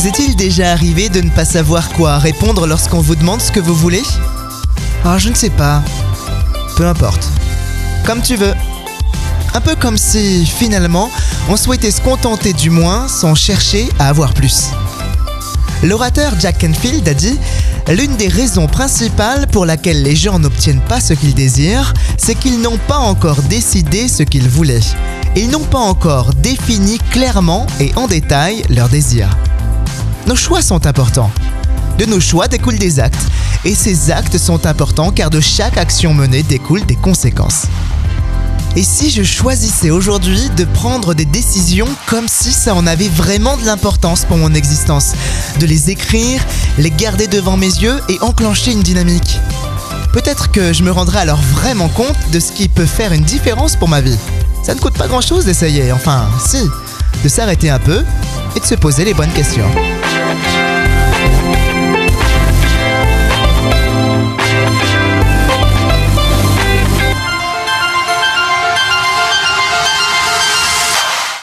Vous est-il déjà arrivé de ne pas savoir quoi répondre lorsqu'on vous demande ce que vous voulez? Ah, je ne sais pas. Peu importe. Comme tu veux. Un peu comme si, finalement, on souhaitait se contenter du moins sans chercher à avoir plus. L'orateur Jack Canfield a dit L'une des raisons principales pour laquelle les gens n'obtiennent pas ce qu'ils désirent, c'est qu'ils n'ont pas encore décidé ce qu'ils voulaient. Ils n'ont pas encore défini clairement et en détail leurs désirs. Nos choix sont importants. De nos choix découlent des actes, et ces actes sont importants car de chaque action menée découlent des conséquences. Et si je choisissais aujourd'hui de prendre des décisions comme si ça en avait vraiment de l'importance pour mon existence De les écrire, les garder devant mes yeux et enclencher une dynamique? Peut-être que je me rendrais alors vraiment compte de ce qui peut faire une différence pour ma vie. Ça ne coûte pas grand-chose d'essayer, enfin si, de s'arrêter un peu et de se poser les bonnes questions.